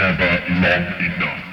never long enough.